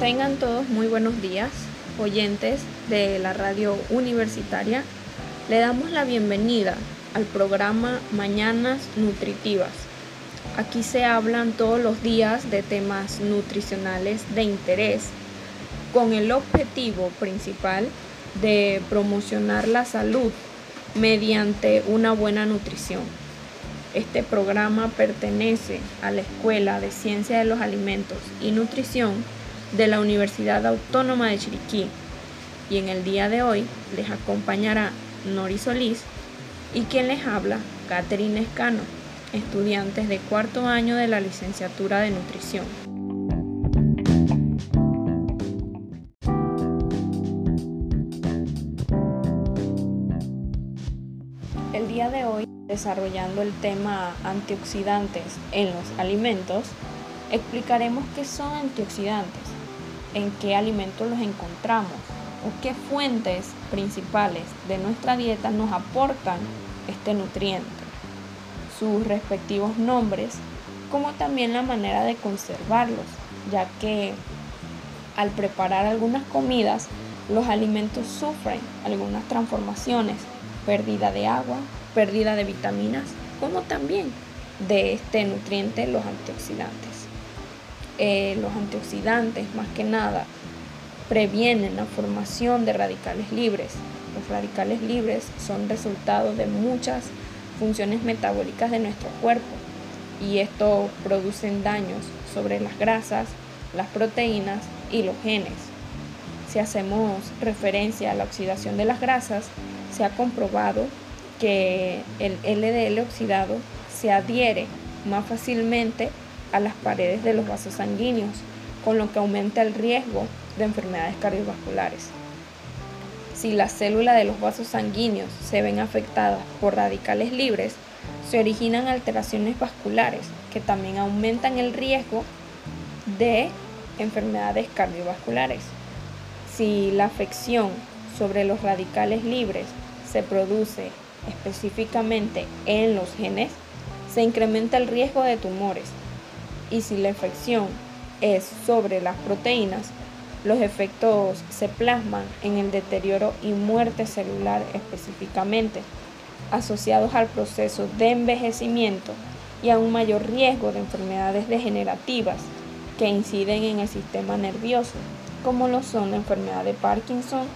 Tengan todos muy buenos días, oyentes de la radio universitaria. Le damos la bienvenida al programa Mañanas Nutritivas. Aquí se hablan todos los días de temas nutricionales de interés con el objetivo principal de promocionar la salud mediante una buena nutrición. Este programa pertenece a la Escuela de Ciencia de los Alimentos y Nutrición de la Universidad Autónoma de Chiriquí y en el día de hoy les acompañará Nori Solís y quien les habla, Catherine Escano, estudiantes de cuarto año de la licenciatura de nutrición. El día de hoy, desarrollando el tema antioxidantes en los alimentos, explicaremos qué son antioxidantes, en qué alimentos los encontramos, o qué fuentes principales de nuestra dieta nos aportan este nutriente, sus respectivos nombres, como también la manera de conservarlos, ya que al preparar algunas comidas, los alimentos sufren algunas transformaciones, pérdida de agua, pérdida de vitaminas, como también de este nutriente, los antioxidantes. Eh, los antioxidantes, más que nada, previenen la formación de radicales libres. Los radicales libres son resultado de muchas funciones metabólicas de nuestro cuerpo y esto producen daños sobre las grasas, las proteínas y los genes. Si hacemos referencia a la oxidación de las grasas, se ha comprobado que el LDL oxidado se adhiere más fácilmente a las paredes de los vasos sanguíneos, con lo que aumenta el riesgo de enfermedades cardiovasculares. Si las células de los vasos sanguíneos se ven afectadas por radicales libres, se originan alteraciones vasculares que también aumentan el riesgo de enfermedades cardiovasculares. Si la afección sobre los radicales libres se produce específicamente en los genes, se incrementa el riesgo de tumores. Y si la infección es sobre las proteínas, los efectos se plasman en el deterioro y muerte celular específicamente, asociados al proceso de envejecimiento y a un mayor riesgo de enfermedades degenerativas que inciden en el sistema nervioso, como lo son la enfermedad de Parkinson.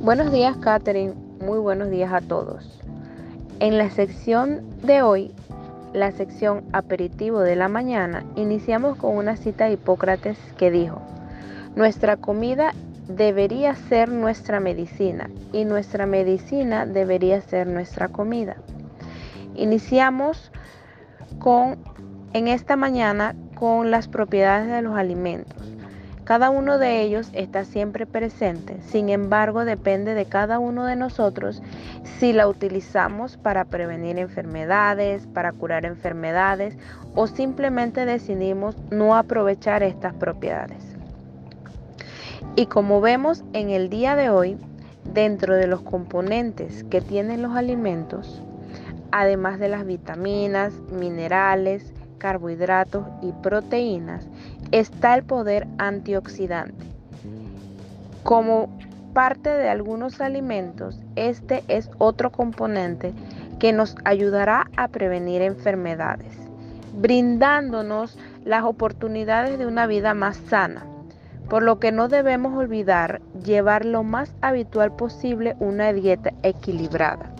Buenos días, Catherine muy buenos días a todos. En la sección de hoy, la sección aperitivo de la mañana, iniciamos con una cita de Hipócrates que dijo, nuestra comida debería ser nuestra medicina y nuestra medicina debería ser nuestra comida. Iniciamos con en esta mañana con las propiedades de los alimentos. Cada uno de ellos está siempre presente, sin embargo depende de cada uno de nosotros si la utilizamos para prevenir enfermedades, para curar enfermedades o simplemente decidimos no aprovechar estas propiedades. Y como vemos en el día de hoy, dentro de los componentes que tienen los alimentos, además de las vitaminas, minerales, carbohidratos y proteínas, está el poder antioxidante. Como parte de algunos alimentos, este es otro componente que nos ayudará a prevenir enfermedades, brindándonos las oportunidades de una vida más sana, por lo que no debemos olvidar llevar lo más habitual posible una dieta equilibrada,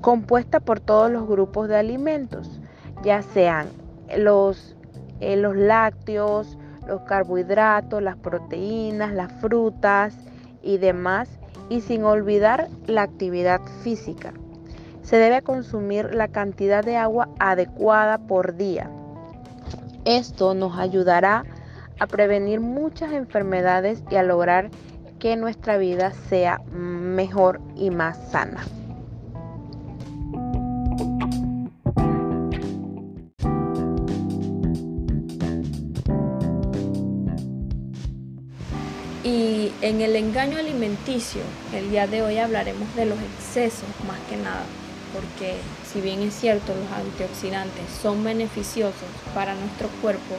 compuesta por todos los grupos de alimentos, ya sean los eh, los lácteos, los carbohidratos, las proteínas, las frutas y demás, y sin olvidar la actividad física. Se debe consumir la cantidad de agua adecuada por día. Esto nos ayudará a prevenir muchas enfermedades y a lograr que nuestra vida sea mejor y más sana. En el engaño alimenticio, el día de hoy hablaremos de los excesos más que nada, porque si bien es cierto los antioxidantes son beneficiosos para nuestro cuerpo,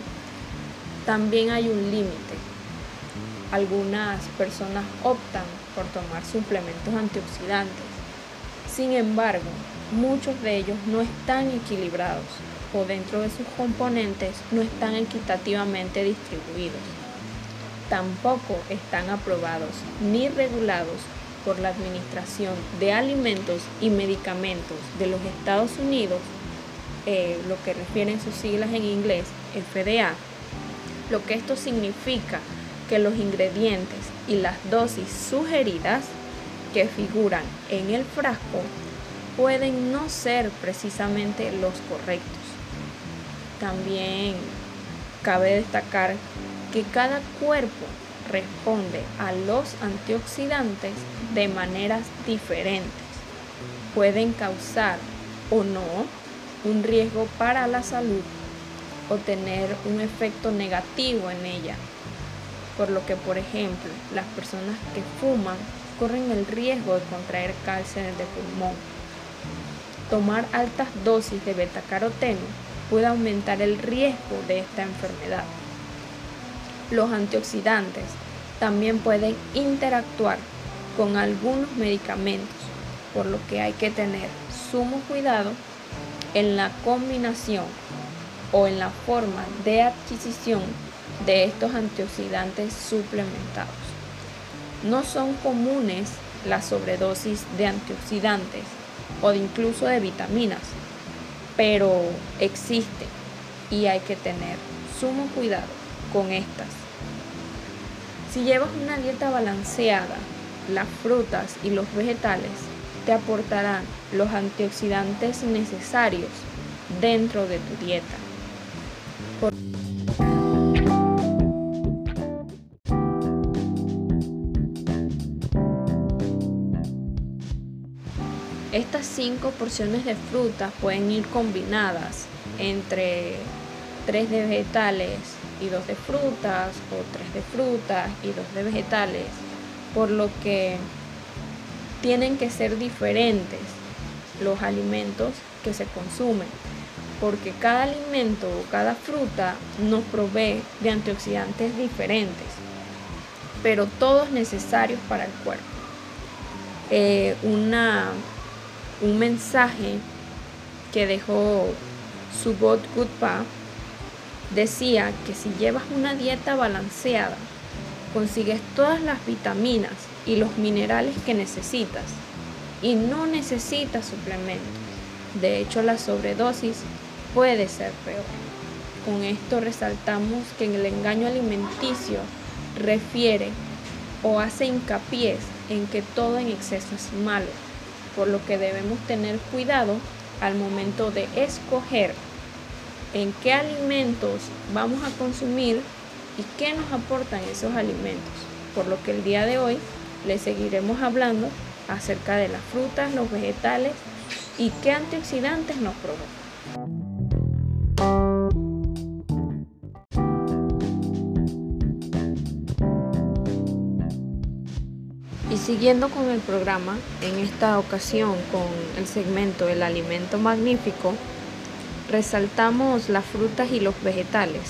también hay un límite. Algunas personas optan por tomar suplementos antioxidantes. Sin embargo, muchos de ellos no están equilibrados o dentro de sus componentes no están equitativamente distribuidos tampoco están aprobados ni regulados por la Administración de Alimentos y Medicamentos de los Estados Unidos, eh, lo que refieren sus siglas en inglés, FDA, lo que esto significa que los ingredientes y las dosis sugeridas que figuran en el frasco pueden no ser precisamente los correctos. También cabe destacar que cada cuerpo responde a los antioxidantes de maneras diferentes. Pueden causar o no un riesgo para la salud o tener un efecto negativo en ella. Por lo que, por ejemplo, las personas que fuman corren el riesgo de contraer cáncer de pulmón. Tomar altas dosis de betacaroteno puede aumentar el riesgo de esta enfermedad. Los antioxidantes también pueden interactuar con algunos medicamentos, por lo que hay que tener sumo cuidado en la combinación o en la forma de adquisición de estos antioxidantes suplementados. No son comunes las sobredosis de antioxidantes o incluso de vitaminas, pero existen y hay que tener sumo cuidado con estas. Si llevas una dieta balanceada, las frutas y los vegetales te aportarán los antioxidantes necesarios dentro de tu dieta. Estas cinco porciones de frutas pueden ir combinadas entre tres de vegetales y dos de frutas o tres de frutas y dos de vegetales, por lo que tienen que ser diferentes los alimentos que se consumen, porque cada alimento o cada fruta nos provee de antioxidantes diferentes, pero todos necesarios para el cuerpo. Eh, una, un mensaje que dejó Subot Gutpa Decía que si llevas una dieta balanceada, consigues todas las vitaminas y los minerales que necesitas y no necesitas suplementos. De hecho, la sobredosis puede ser peor. Con esto resaltamos que el engaño alimenticio refiere o hace hincapié en que todo en exceso es malo, por lo que debemos tener cuidado al momento de escoger en qué alimentos vamos a consumir y qué nos aportan esos alimentos. Por lo que el día de hoy les seguiremos hablando acerca de las frutas, los vegetales y qué antioxidantes nos provocan. Y siguiendo con el programa, en esta ocasión con el segmento El alimento magnífico, Resaltamos las frutas y los vegetales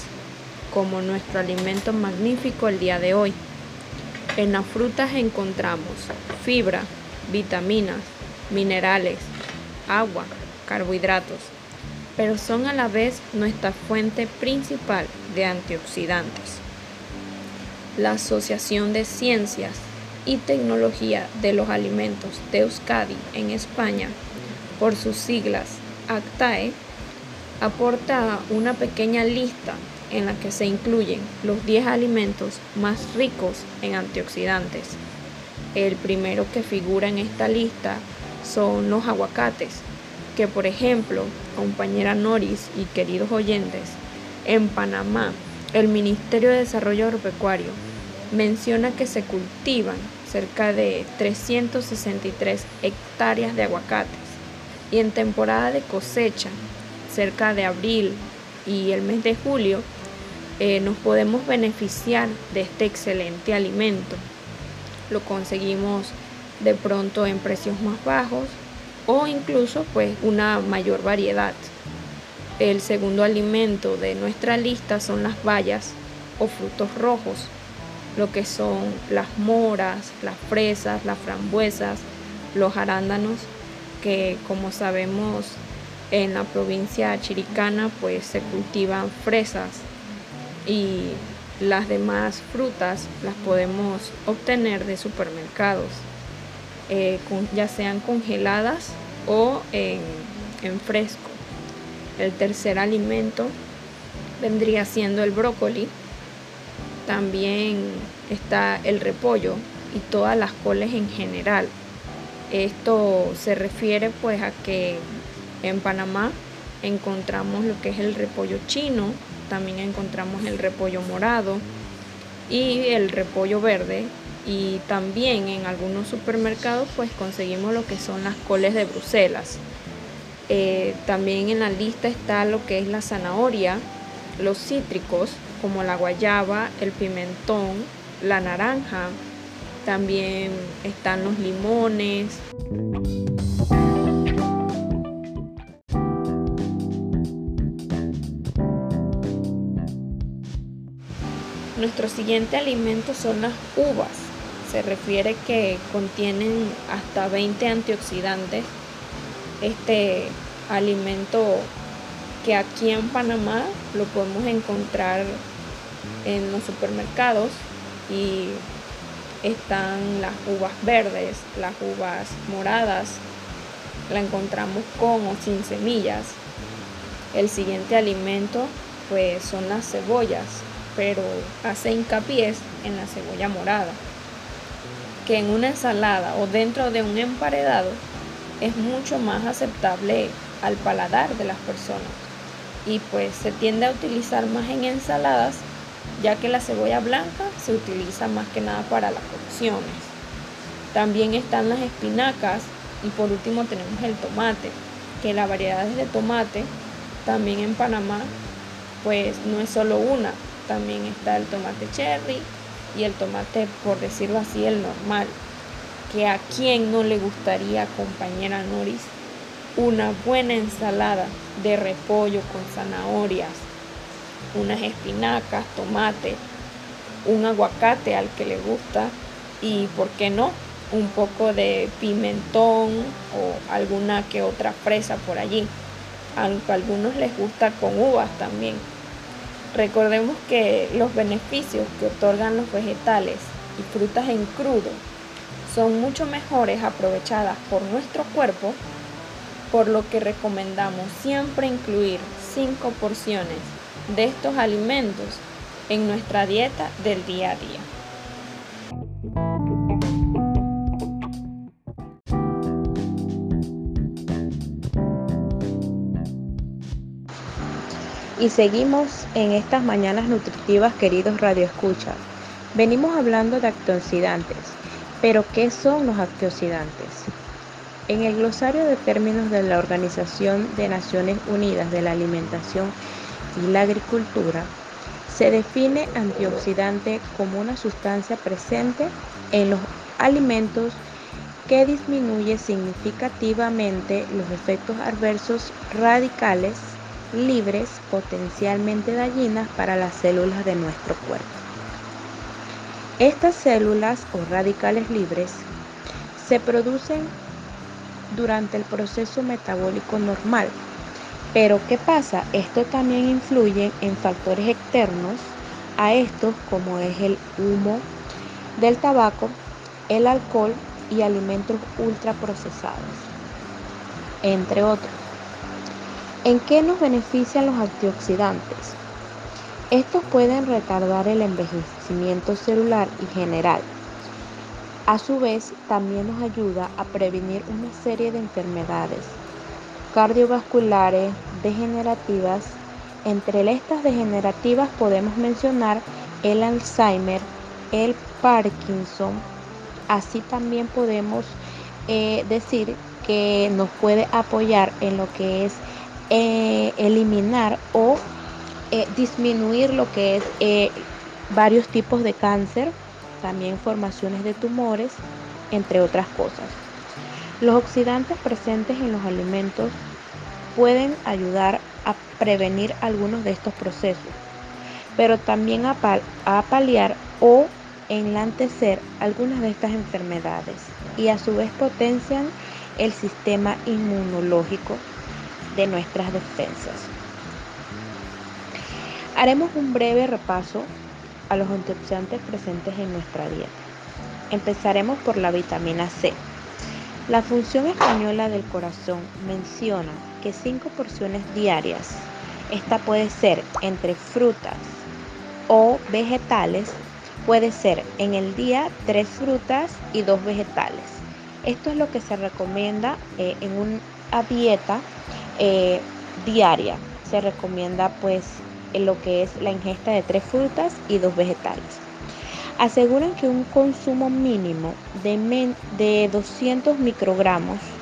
como nuestro alimento magnífico el día de hoy. En las frutas encontramos fibra, vitaminas, minerales, agua, carbohidratos, pero son a la vez nuestra fuente principal de antioxidantes. La Asociación de Ciencias y Tecnología de los Alimentos de Euskadi en España, por sus siglas ACTAE, aporta una pequeña lista en la que se incluyen los 10 alimentos más ricos en antioxidantes. El primero que figura en esta lista son los aguacates, que por ejemplo, compañera Noris y queridos oyentes, en Panamá, el Ministerio de Desarrollo Agropecuario menciona que se cultivan cerca de 363 hectáreas de aguacates y en temporada de cosecha cerca de abril y el mes de julio, eh, nos podemos beneficiar de este excelente alimento. lo conseguimos de pronto en precios más bajos o incluso pues una mayor variedad. El segundo alimento de nuestra lista son las bayas o frutos rojos, lo que son las moras, las fresas, las frambuesas, los arándanos, que como sabemos en la provincia chiricana pues se cultivan fresas y las demás frutas las podemos obtener de supermercados, eh, ya sean congeladas o en, en fresco. El tercer alimento vendría siendo el brócoli. También está el repollo y todas las coles en general. Esto se refiere pues a que en Panamá encontramos lo que es el repollo chino, también encontramos el repollo morado y el repollo verde y también en algunos supermercados pues conseguimos lo que son las coles de Bruselas. Eh, también en la lista está lo que es la zanahoria, los cítricos como la guayaba, el pimentón, la naranja, también están los limones. Nuestro siguiente alimento son las uvas. Se refiere que contienen hasta 20 antioxidantes. Este alimento que aquí en Panamá lo podemos encontrar en los supermercados y están las uvas verdes, las uvas moradas, la encontramos con o sin semillas. El siguiente alimento pues son las cebollas, pero hace hincapié en la cebolla morada, que en una ensalada o dentro de un emparedado es mucho más aceptable al paladar de las personas y pues se tiende a utilizar más en ensaladas ya que la cebolla blanca se utiliza más que nada para las cocciones. También están las espinacas y por último tenemos el tomate, que la variedad de tomate también en Panamá pues no es solo una, también está el tomate cherry y el tomate, por decirlo así, el normal. Que a quien no le gustaría, compañera Noris, una buena ensalada de repollo con zanahorias, unas espinacas, tomate, un aguacate al que le gusta y, ¿por qué no? Un poco de pimentón o alguna que otra fresa por allí. Aunque a algunos les gusta con uvas también. Recordemos que los beneficios que otorgan los vegetales y frutas en crudo son mucho mejores aprovechadas por nuestro cuerpo, por lo que recomendamos siempre incluir 5 porciones de estos alimentos en nuestra dieta del día a día. Y seguimos en estas mañanas nutritivas, queridos radioescuchas. Venimos hablando de antioxidantes, pero ¿qué son los antioxidantes? En el glosario de términos de la Organización de Naciones Unidas de la Alimentación y la Agricultura, se define antioxidante como una sustancia presente en los alimentos que disminuye significativamente los efectos adversos radicales libres potencialmente dañinas para las células de nuestro cuerpo. Estas células o radicales libres se producen durante el proceso metabólico normal. Pero ¿qué pasa? Esto también influye en factores externos a estos como es el humo del tabaco, el alcohol y alimentos ultraprocesados, entre otros. ¿En qué nos benefician los antioxidantes? Estos pueden retardar el envejecimiento celular y general. A su vez, también nos ayuda a prevenir una serie de enfermedades cardiovasculares, degenerativas. Entre estas degenerativas podemos mencionar el Alzheimer, el Parkinson. Así también podemos eh, decir que nos puede apoyar en lo que es eh, eliminar o eh, disminuir lo que es eh, varios tipos de cáncer también formaciones de tumores, entre otras cosas. Los oxidantes presentes en los alimentos pueden ayudar a prevenir algunos de estos procesos, pero también a, paliar o enlantecer algunas de estas enfermedades y a su vez potencian el sistema inmunológico de nuestras defensas. Haremos un breve repaso a los antioxidantes presentes en nuestra dieta. Empezaremos por la vitamina C. La función española del corazón menciona que 5 porciones diarias, esta puede ser entre frutas o vegetales, puede ser en el día 3 frutas y 2 vegetales. Esto es lo que se recomienda eh, en una dieta eh, diaria. Se recomienda pues lo que es la ingesta de 3 frutas y 2 vegetales aseguran que un consumo mínimo de, de 200 microgramos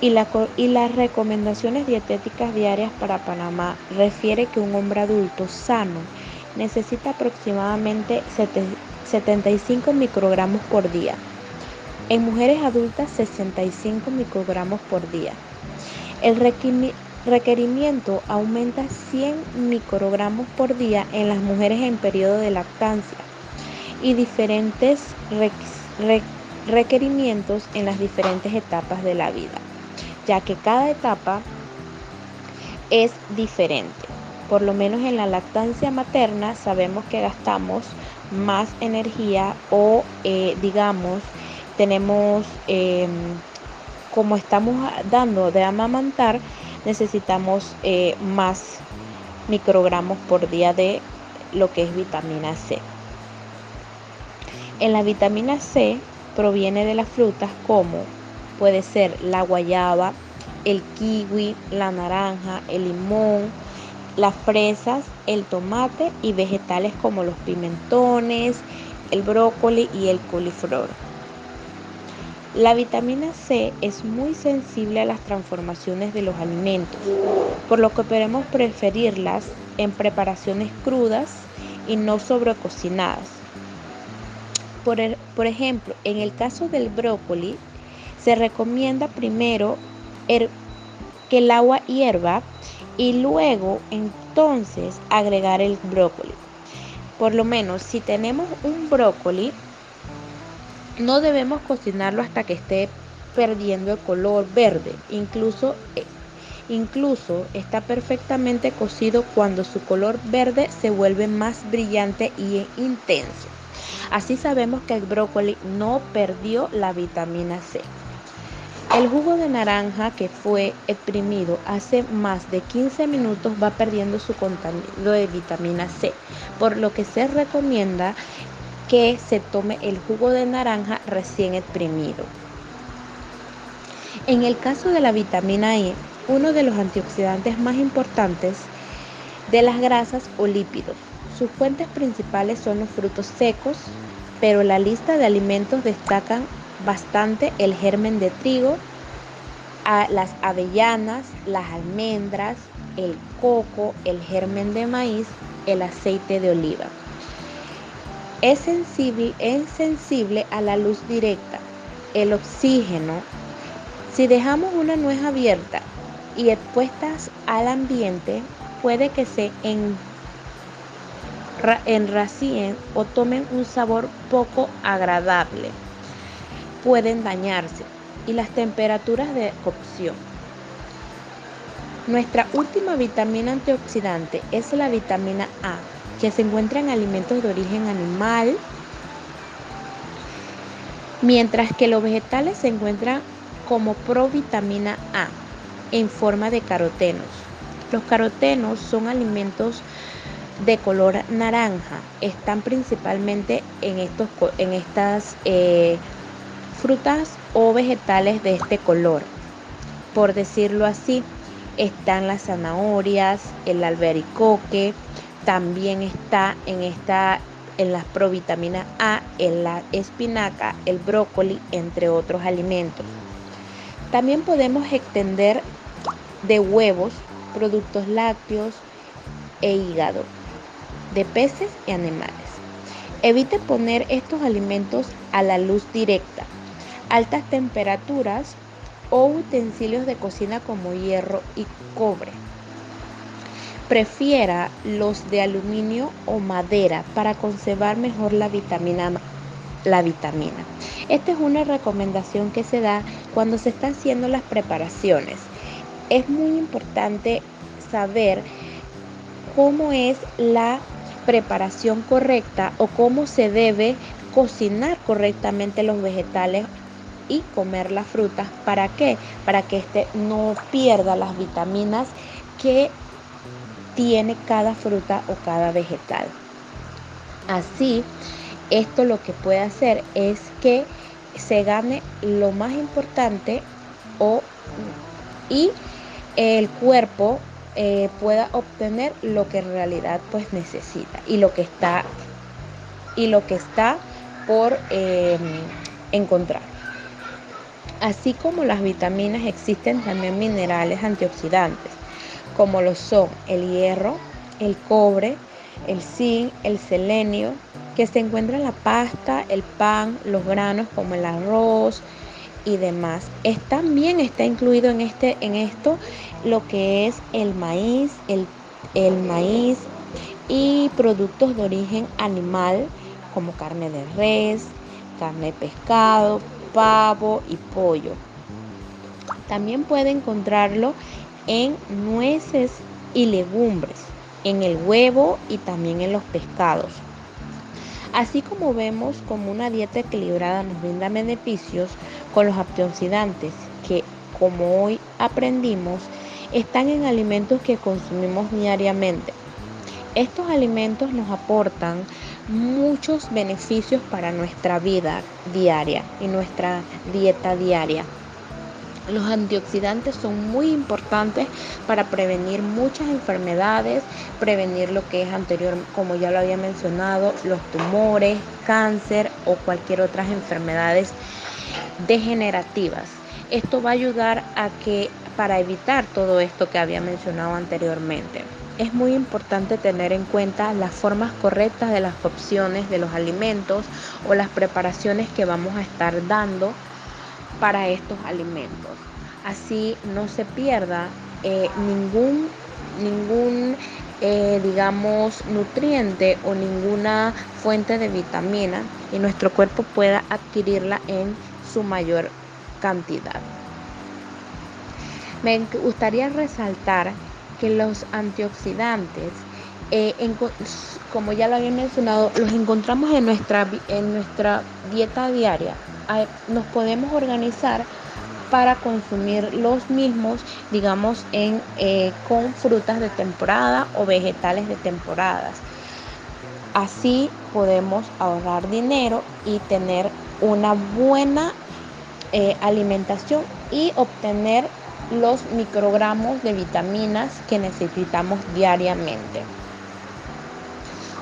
y, y las recomendaciones dietéticas diarias para Panamá refiere que un hombre adulto sano necesita aproximadamente 75 microgramos por día. En mujeres adultas 65 microgramos por día. El requerimiento aumenta 100 microgramos por día en las mujeres en periodo de lactancia y diferentes requerimientos en las diferentes etapas de la vida, ya que cada etapa es diferente. Por lo menos en la lactancia materna sabemos que gastamos más energía o eh, digamos tenemos em, como estamos dando de amamantar necesitamos eh, más microgramos por día de lo que es vitamina C. En la vitamina C proviene de las frutas como puede ser la guayaba, el kiwi, la naranja, el limón, las fresas, el tomate y vegetales como los pimentones, el brócoli y el coliflor. La vitamina C es muy sensible a las transformaciones de los alimentos, por lo que podemos preferirlas en preparaciones crudas y no sobrecocinadas. Por, ejemplo, en el caso del brócoli, se recomienda primero que el agua hierva y luego entonces agregar el brócoli. Por lo menos si tenemos un brócoli, no debemos cocinarlo hasta que esté perdiendo el color verde. Incluso, eh, incluso está perfectamente cocido cuando su color verde se vuelve más brillante y intenso. Así sabemos que el brócoli no perdió la vitamina C. El jugo de naranja que fue exprimido hace más de 15 minutos va perdiendo su contenido de vitamina C, por lo que se recomienda que se tome el jugo de naranja recién exprimido. En el caso de la vitamina E, uno de los antioxidantes más importantes de las grasas o lípidos, sus fuentes principales son los frutos secos, pero la lista de alimentos destacan bastante el germen de trigo, las avellanas, las almendras, el coco, el germen de maíz, el aceite de oliva. Es sensible, es sensible a la luz directa, el oxígeno. Si dejamos una nuez abierta y expuestas al ambiente, puede que se en enracíen o tomen un sabor poco agradable. Pueden dañarse y las temperaturas de cocción. Nuestra última vitamina antioxidante es la vitamina A, que se encuentra en alimentos de origen animal, mientras que los vegetales se encuentran como provitamina A en forma de carotenos. Los carotenos son alimentos de color naranja están principalmente en, estos, en estas eh, frutas o vegetales de este color. Por decirlo así, están las zanahorias, el albericoque, también está en esta en las provitaminas A, en la espinaca, el brócoli, entre otros alimentos. También podemos extender de huevos, productos lácteos e hígado de peces y animales. Evite poner estos alimentos a la luz directa, altas temperaturas o utensilios de cocina como hierro y cobre. Prefiera los de aluminio o madera para conservar mejor la vitamina la vitamina. Esta es una recomendación que se da cuando se están haciendo las preparaciones. Es muy importante saber cómo es la preparación correcta o cómo se debe cocinar correctamente los vegetales y comer las frutas. ¿Para qué? Para que éste no pierda las vitaminas que tiene cada fruta o cada vegetal. Así, esto lo que puede hacer es que se gane lo más importante o, y el cuerpo eh, pueda obtener lo que en realidad pues necesita y lo que está y lo que está por em, encontrar. Así como las vitaminas existen también minerales antioxidantes, como lo son el hierro, el cobre, el zinc, el selenio, que se encuentra en la pasta, el pan, los granos como el arroz y demás. también está incluido en, este, en esto lo que es el maíz, el, el maíz y productos de origen animal como carne de res, carne de pescado, pavo y pollo. También puede encontrarlo en nueces y legumbres, en el huevo y también en los pescados. Así como vemos como una dieta equilibrada nos brinda beneficios con los antioxidantes que, como hoy aprendimos, están en alimentos que consumimos diariamente. Estos alimentos nos aportan muchos beneficios para nuestra vida diaria y nuestra dieta diaria. Los antioxidantes son muy importantes para prevenir muchas enfermedades, prevenir lo que es anterior, como ya lo había mencionado, los tumores, cáncer o cualquier otras enfermedades degenerativas. Esto va a ayudar a que para evitar todo esto que había mencionado anteriormente. Es muy importante tener en cuenta las formas correctas de las opciones de los alimentos o las preparaciones que vamos a estar dando para estos alimentos. Así no se pierda eh, ningún, ningún eh, digamos, nutriente o ninguna fuente de vitamina y nuestro cuerpo pueda adquirirla en su mayor cantidad. Me gustaría resaltar que los antioxidantes, eh, como ya lo había mencionado, los encontramos en nuestra, en nuestra dieta diaria nos podemos organizar para consumir los mismos, digamos, eh, con frutas de temporada o vegetales de temporadas. Así podemos ahorrar dinero y tener una buena eh, alimentación y obtener los microgramos de vitaminas que necesitamos diariamente.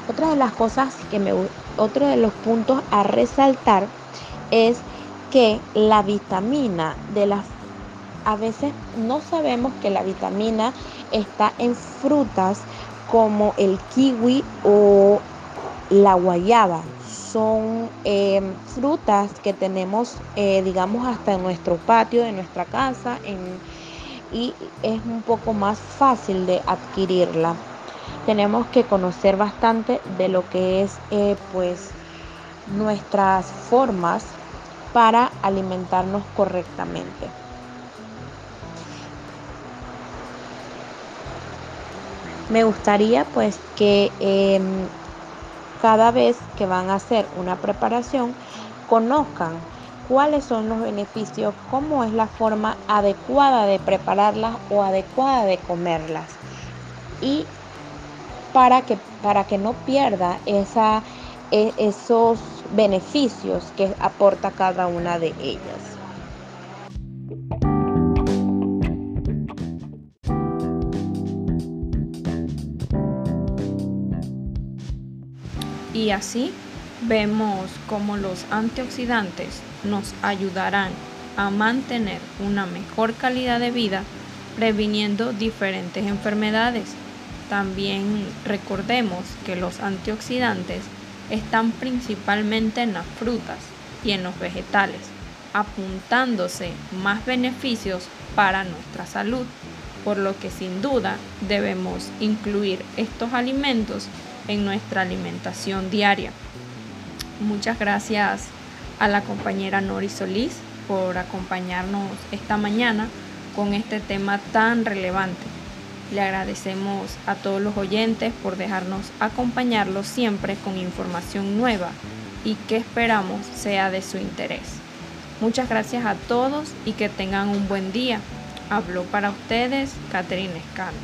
Otra de las cosas que me, otro de los puntos a resaltar es que la vitamina de las a veces no sabemos que la vitamina está en frutas como el kiwi o la guayaba. Son em, frutas que tenemos, eh, digamos, hasta en nuestro patio de nuestra casa y es un poco más fácil de adquirirla. Tenemos que conocer bastante de lo que es, eh, pues, nuestras formas para alimentarnos correctamente. Me gustaría pues que em, cada vez que van a hacer una preparación conozcan cuáles son los beneficios, cómo es la forma adecuada de prepararlas o adecuada de comerlas. Y para que, para que no pierda esa, e, esos beneficios que aporta cada una de ellas. Y así vemos cómo los antioxidantes nos ayudarán a mantener una mejor calidad de vida previniendo diferentes enfermedades. También recordemos que los antioxidantes están principalmente en las frutas y en los vegetales, apuntándose más beneficios para nuestra salud, por lo que sin duda debemos incluir estos alimentos en nuestra alimentación diaria. Muchas gracias a la compañera Nori Solís por acompañarnos esta mañana con este tema tan relevante. Le agradecemos a todos los oyentes por dejarnos acompañarlos siempre con información nueva y que esperamos sea de su interés. Muchas gracias a todos y que tengan un buen día. Habló para ustedes Catherine Escano.